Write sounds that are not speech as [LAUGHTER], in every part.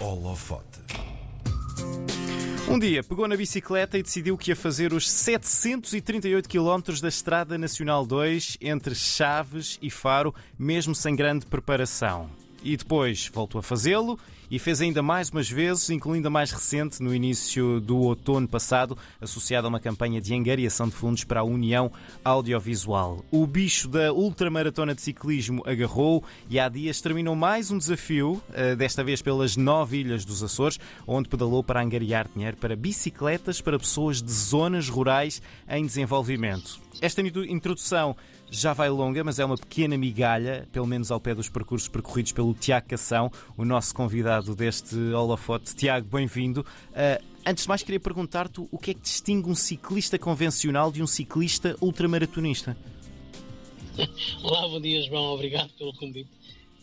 Holofote. Um dia pegou na bicicleta e decidiu que ia fazer os 738 km da Estrada Nacional 2 entre Chaves e Faro, mesmo sem grande preparação. E depois voltou a fazê-lo e fez ainda mais umas vezes, incluindo a mais recente, no início do outono passado, associada a uma campanha de angariação de fundos para a União Audiovisual. O bicho da ultramaratona de ciclismo agarrou e há dias terminou mais um desafio, eh, desta vez pelas nove ilhas dos Açores, onde pedalou para angariar dinheiro para bicicletas para pessoas de zonas rurais em desenvolvimento. Esta introdução já vai longa, mas é uma pequena migalha, pelo menos ao pé dos percursos percorridos pelo Tiago Cação, o nosso convidado deste holofote. Tiago, bem-vindo. Uh, antes de mais, queria perguntar-te o que é que distingue um ciclista convencional de um ciclista ultramaratonista? [LAUGHS] Olá, bom dia, João. Obrigado pelo convite.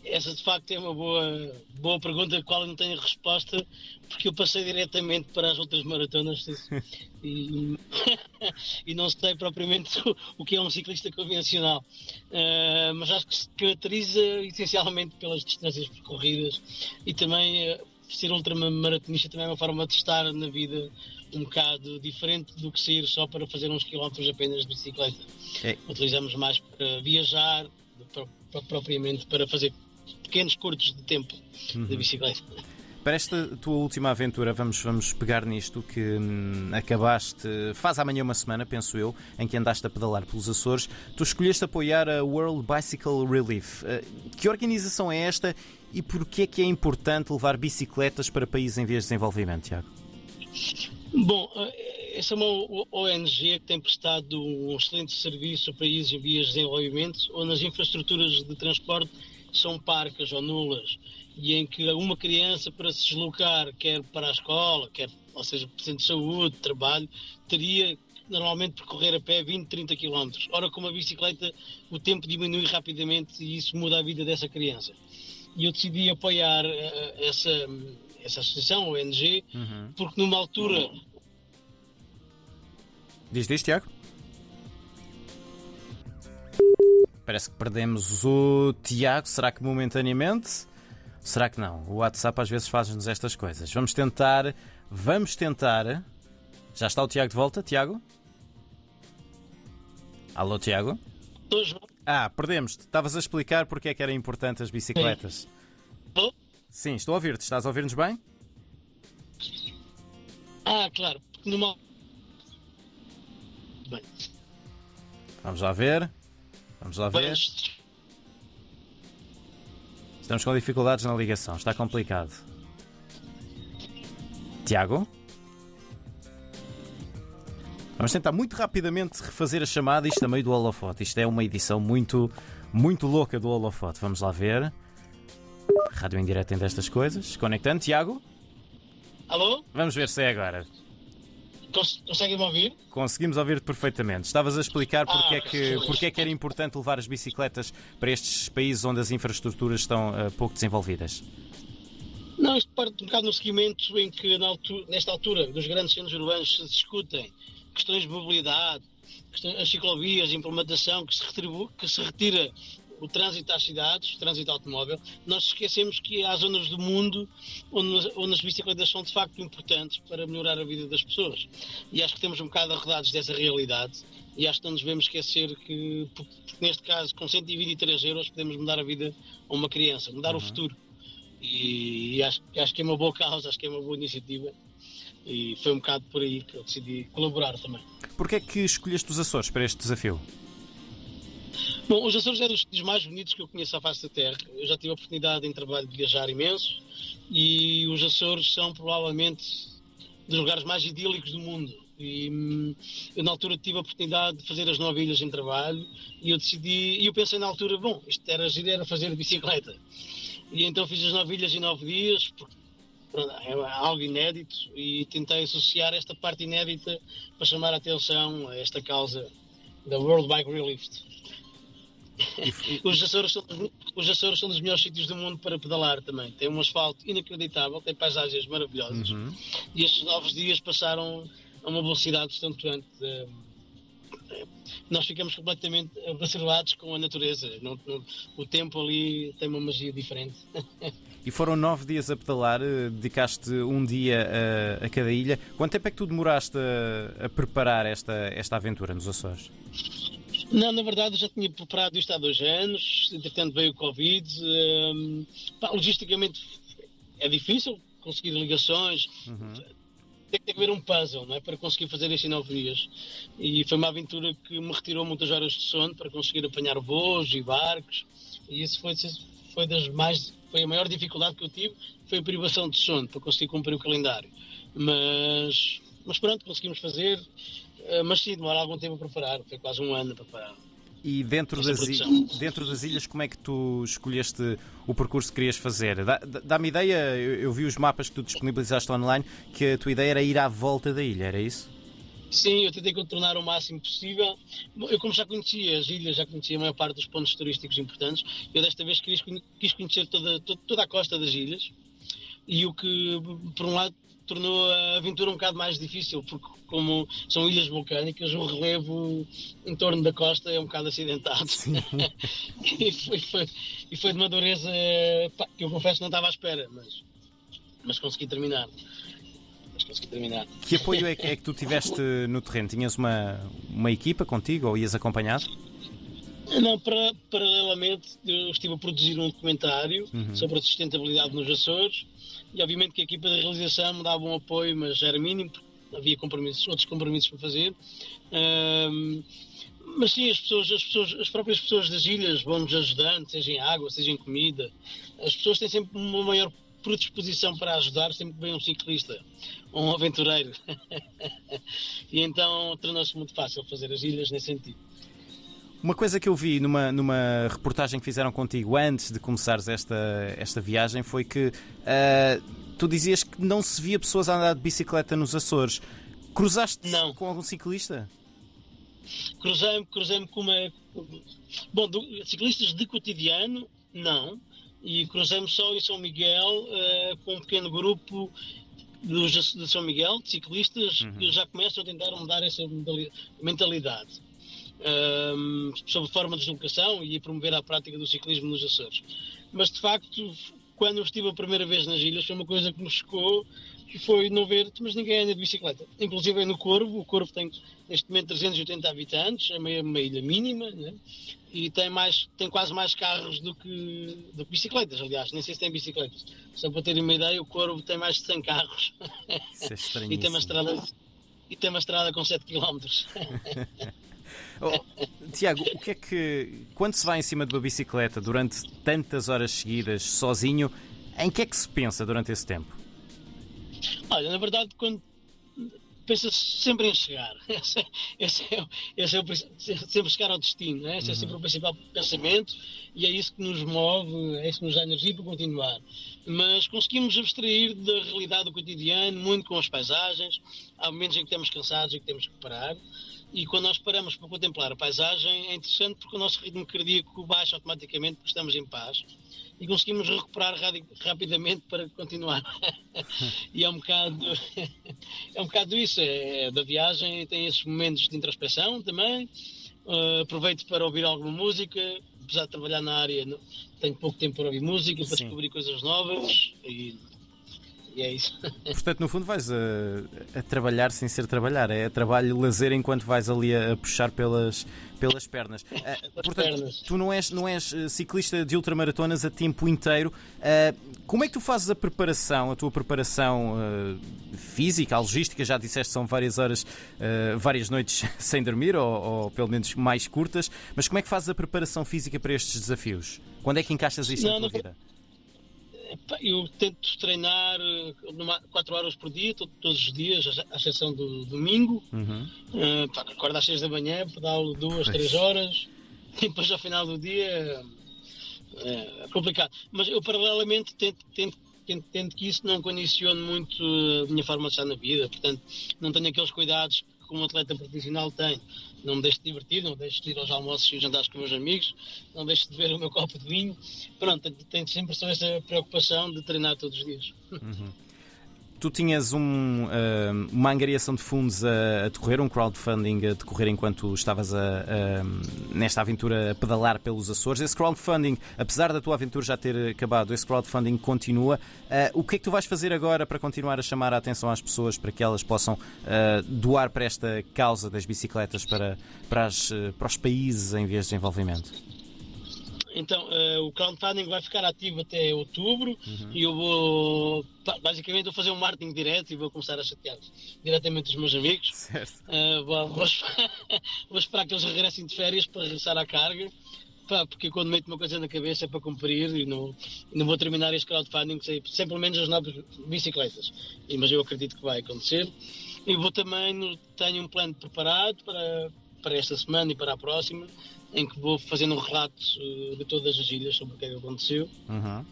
Essa de facto é uma boa, boa pergunta, a qual eu não tenho resposta, porque eu passei diretamente para as outras maratonas e, [LAUGHS] e não sei propriamente o, [LAUGHS] o, que é um ciclista convencional. Uh, mas acho que se caracteriza essencialmente pelas distâncias percorridas e também uh, ser ultramaratonista também é uma forma de estar na vida um bocado diferente do que sair só para fazer uns quilómetros apenas de bicicleta. É. Utilizamos mais para viajar, propriamente para fazer pequenos curtos de tempo uhum. de bicicleta. Para esta tua última aventura, vamos, vamos pegar nisto que hum, acabaste, faz amanhã uma semana, penso eu, em que andaste a pedalar pelos Açores. Tu escolheste apoiar a World Bicycle Relief. Uh, que organização é esta e porquê é que é importante levar bicicletas para países em vias de desenvolvimento, Tiago? Bom, eh, essa é uma ONG que tem prestado um excelente serviço a países em vias de desenvolvimento, onde as infraestruturas de transporte são parcas ou nulas e em que uma criança para se deslocar, quer para a escola, quer, ou seja, por centro de saúde, trabalho, teria normalmente percorrer a pé 20, 30 km. Ora, com uma bicicleta o tempo diminui rapidamente e isso muda a vida dessa criança. E eu decidi apoiar uh, essa, essa associação, ONG, uhum. porque numa altura... Diz, diz, Tiago? Parece que perdemos o Tiago. Será que momentaneamente? Será que não? O WhatsApp às vezes faz-nos estas coisas. Vamos tentar. Vamos tentar. Já está o Tiago de volta, Tiago? Alô, Tiago? Ah, perdemos-te. Estavas a explicar porque é que era importante as bicicletas. Sim, Sim estou a ouvir-te. Estás a ouvir-nos bem? Ah, claro. Numa... Bem. Vamos lá ver. Vamos lá ver. Estamos com dificuldades na ligação, está complicado. Tiago? Vamos tentar muito rapidamente refazer a chamada, isto meio do holofote. Isto é uma edição muito, muito louca do holofote. Vamos lá ver. Rádio em direto tem destas coisas. Conectando, Tiago? Alô? Vamos ver se é agora. Conseguem-me ouvir? Conseguimos ouvir-te perfeitamente. Estavas a explicar porque, ah, é que, porque é que era importante levar as bicicletas para estes países onde as infraestruturas estão uh, pouco desenvolvidas. Não, isto parte um bocado no seguimento em que, altura, nesta altura, dos grandes centros urbanos se discutem questões de mobilidade, questões, as ciclovias, implementação, que se, retribui, que se retira o trânsito às cidades, o trânsito automóvel, nós esquecemos que há zonas do mundo onde, onde, as bicicletas são de facto importantes para melhorar a vida das pessoas. E acho que temos um bocado arredados dessa realidade e acho que não nos devemos esquecer que, neste caso, com 123 euros podemos mudar a vida a uma criança, mudar uhum. o futuro. E, e acho, acho que é uma boa causa, acho que é uma boa iniciativa e foi um bocado por aí que eu decidi colaborar também. Porquê é que escolheste os Açores para este desafio? Bom, os Açores é dos sítios mais bonitos que eu conheço à face da Terra. Eu já tive a oportunidade em trabalho de viajar imenso e os Açores são provavelmente dos lugares mais idílicos do mundo. E hum, eu na altura tive a oportunidade de fazer as nove ilhas em trabalho e eu decidi, e eu pensei na altura, bom, isto era giro, era fazer bicicleta. E então fiz as nove ilhas em nove dias, porque é algo inédito e tentei associar esta parte inédita para chamar a atenção a esta causa da World Bike Relief. Os, Açores são, os Açores são dos melhores sítios do mundo para pedalar também. Tem um asfalto inacreditável, tem paisagens maravilhosas. Uhum. E estes novos dias passaram a uma velocidade estonteante. nós ficamos completamente observados com a natureza. Não, não, o tempo ali tem uma magia diferente. E foram nove dias a pedalar, eh, dedicaste um dia a, a cada ilha. Quanto tempo é que tu demoraste a, a, preparar esta, esta aventura nos Açores? Não, na verdade eu já tinha preparado isto há dois anos, entretanto veio o Covid. Um, pá, logisticamente é difícil conseguir ligações. Uhum tem que haver um puzzle não é? para conseguir fazer estes nove dias. E foi uma aventura que me retirou muitas horas de sono para conseguir apanhar voos e barcos. E isso foi, foi das mais foi a maior dificuldade que eu tive, foi a privação de sono para conseguir cumprir o calendário. Mas, mas pronto, conseguimos fazer. Eh, mas sim, demora algum tempo a preparar, foi quase um ano a preparar. E dentro das, dentro das ilhas, como é que tu escolheste o percurso que querias fazer? Dá-me ideia, eu, eu, vi os mapas que tu disponibilizaste online, que a tua ideia era ir à volta da ilha, era isso? Sim, eu tentei contornar o máximo possível. Eu, como já conhecia as ilhas, já conhecia a maior parte dos pontos turísticos importantes, eu desta vez quis, quis conhecer toda, toda a costa das ilhas. E o que, por um lado, tornou a aventura um bocado mais difícil, porque como são ilhas vulcânicas, o relevo em torno da costa é um bocado acidentado. [LAUGHS] e, foi, foi, e foi de uma dureza pá, que eu confesso não estava à espera, mas, mas consegui terminar consegui terminar. Que apoio é que, é que tu tiveste no terreno? Tinhas uma, uma equipa contigo ou ias acompanhado? Não, para, paralelamente eu estive a produzir um documentário uhum. sobre a sustentabilidade nos Açores e obviamente que a equipa de realização me dava um apoio, mas era mínimo, havia compromissos, outros compromissos para fazer. Um, mas sim, as pessoas, as pessoas, as próprias pessoas das ilhas vão-nos ajudando, seja em água, seja em comida. As pessoas têm sempre uma maior predisposição para ajudar sempre que vem um ciclista, um aventureiro. [LAUGHS] e então tornou-se muito fácil fazer as ilhas nesse sentido. Uma coisa que eu vi numa, numa reportagem que fizeram contigo antes de começares esta, esta viagem foi que uh, tu dizias que não se via pessoas a andar de bicicleta nos Açores. Cruzaste não. com algum ciclista? Cruzei-me cruzei com uma. Bom, do, ciclistas de cotidiano, não e cruzamos só em São Miguel uh, com um pequeno grupo dos, de São Miguel, de ciclistas, uhum. que já começam a tentar mudar essa mentalidade. Um, sobre forma de deslocação e promover a prática do ciclismo nos Açores. Mas, de facto, quando eu estive a primeira vez nas ilhas, foi uma coisa que me chocou e foi não ver, mas ninguém anda de bicicleta. Inclusive no Corvo, o Corvo tem neste momento 380 habitantes, é uma, uma ilha mínima, né? e tem, mais, tem quase mais carros do que, do que bicicletas, aliás, nem sei se tem bicicletas. Só para terem uma ideia, o Corvo tem mais de 100 carros. Isso é [LAUGHS] e tem uma estrada e tem uma estrada com 7 km. [LAUGHS] oh, Tiago, o que é que quando se vai em cima de uma bicicleta durante tantas horas seguidas, sozinho, em que é que se pensa durante esse tempo? Olha, na verdade, quando pensa sempre em chegar. [LAUGHS] Esse é, esse é, esse é o, sempre chegar ao destino. Né? Esse uhum. é sempre o principal pensamento e é isso que nos move, é isso que nos dá energia para continuar. Mas conseguimos abstrair da realidade do cotidiano, muito com as paisagens. Há momentos em que estamos cansados e que temos que parar. E quando nós paramos para contemplar a paisagem, é interessante porque o nosso ritmo cardíaco baixa automaticamente porque estamos em paz e conseguimos recuperar rapidamente para continuar. [LAUGHS] e é um bocado [LAUGHS] é um bocado isso, é, da viagem tem esses momentos de introspeção também. Uh, aproveito para ouvir alguma música, apesar de trabalhar na área, tenho pouco tempo para ouvir música, para Sim. descobrir coisas novas e e é isso. [LAUGHS] Portanto, no fundo, vais a, a, trabalhar sem ser trabalhar. É trabalho lazer enquanto vais ali a, a puxar pelas, pelas pernas. [LAUGHS] Uh, portanto, pernas. tu não és, não és eh, ciclista de ultramaratonas a tempo inteiro. Uh, como é que tu fazes a preparação, a tua preparação uh, física, a logística? Já disseste são várias horas, várias noites [LAUGHS] sem dormir, ou, ou, pelo menos mais curtas. Mas como é que fazes a preparação física para estes desafios? Quando é que encaixas isto não, na tua não, vida? Eu tento treinar 4 eh, horas por dia, todos os dias, à exceção do domingo. Uhum. Uh, acordo às 6 da manhã, pedalo 2, 3 horas, [LAUGHS] e depois ao final do dia é, é complicado. Mas eu, paralelamente, tento, tento, tento, tento que isso não condicione muito a minha forma de estar na vida. Portanto, não tenho aqueles cuidados que um atleta profissional tem. Não me deixo de divertir, não me deixo de ir aos almoços e jantares com meus amigos, não deixo de ver o meu copo de vinho. Pronto, tenho sempre só essa preocupação de treinar todos os dias. Uhum. Tu tinhas um, uh, uma angariação de fundos a, decorrer, um crowdfunding a decorrer enquanto estavas a, a, nesta aventura a pedalar pelos Açores. Esse crowdfunding, apesar da tua aventura já ter acabado, esse crowdfunding continua. Uh, o que é que tu vais fazer agora para continuar a chamar a atenção às pessoas para que elas possam uh, doar para esta causa das bicicletas para, para, as, para os países em vez de desenvolvimento? Então, uh, o crowdfunding vai ficar ativo até outubro uhum. e eu vou, basicamente, vou fazer um marketing direto e vou começar a chatear diretamente os meus amigos. Certo. Uh, vou, vou, esperar, [LAUGHS] vou, esperar, que eles regressem de férias para regressar à carga, pá, porque quando meto uma coisa na cabeça é para cumprir e não, não vou terminar este crowdfunding sem, sem pelo menos as novas bicicletas. E, mas eu acredito que vai acontecer. E vou também, tenho um plano preparado para, para esta semana e para a próxima em que vou fazendo um relato uh, de todas as ilhas sobre o que é que aconteceu. Uhum.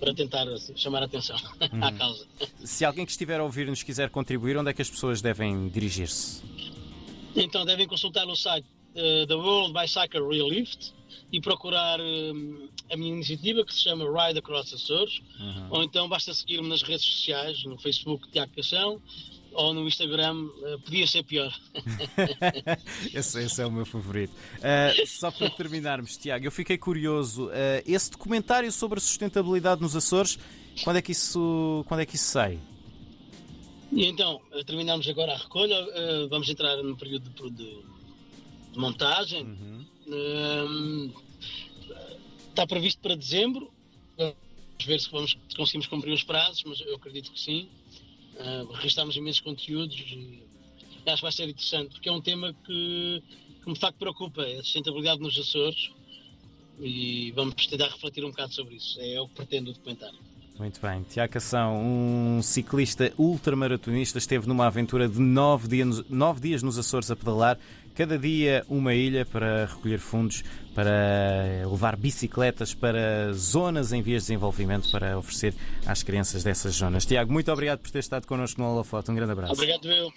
Para tentar assim, chamar a atenção [LAUGHS] uhum. à causa. Se alguém que estiver a ouvir nos quiser contribuir, onde é que as pessoas devem dirigir-se? Então devem consultar o site uh, da World Bicycle Relift e procurar uh, a minha iniciativa que se chama Ride Across Açores, uhum. ou então basta seguir-me nas redes sociais, no Facebook Tiago Cação, ou no Instagram uh, podia ser pior. [LAUGHS] esse, esse, é o meu favorito. Uh, só para terminarmos, Tiago, eu fiquei curioso. Uh, esse documentário sobre a sustentabilidade nos Açores, quando é que isso, quando é que isso sai? E então, terminamos agora a recolha, vamos entrar no período de, de, de montagem. Uhum. está previsto para dezembro. Vamos ver se, vamos, se conseguimos cumprir os prazos, mas eu acredito que sim. Uh, registámos imensos conteúdos e acho que vai ser interessante, porque é um tema que, que me facto preocupa, é a sustentabilidade nos Açores e vamos tentar refletir um bocado sobre isso. É o que pretendo documentar. Muito bem. Tiago Cação, um ciclista ultramaratonista, esteve numa aventura de nove dias, nove dias nos Açores a pedalar, cada dia uma ilha para recolher fundos, para levar bicicletas para zonas em vias de desenvolvimento, para oferecer às crianças dessas zonas. Tiago, muito obrigado por ter estado connosco no Holofoto. Um grande abraço. Obrigado, eu.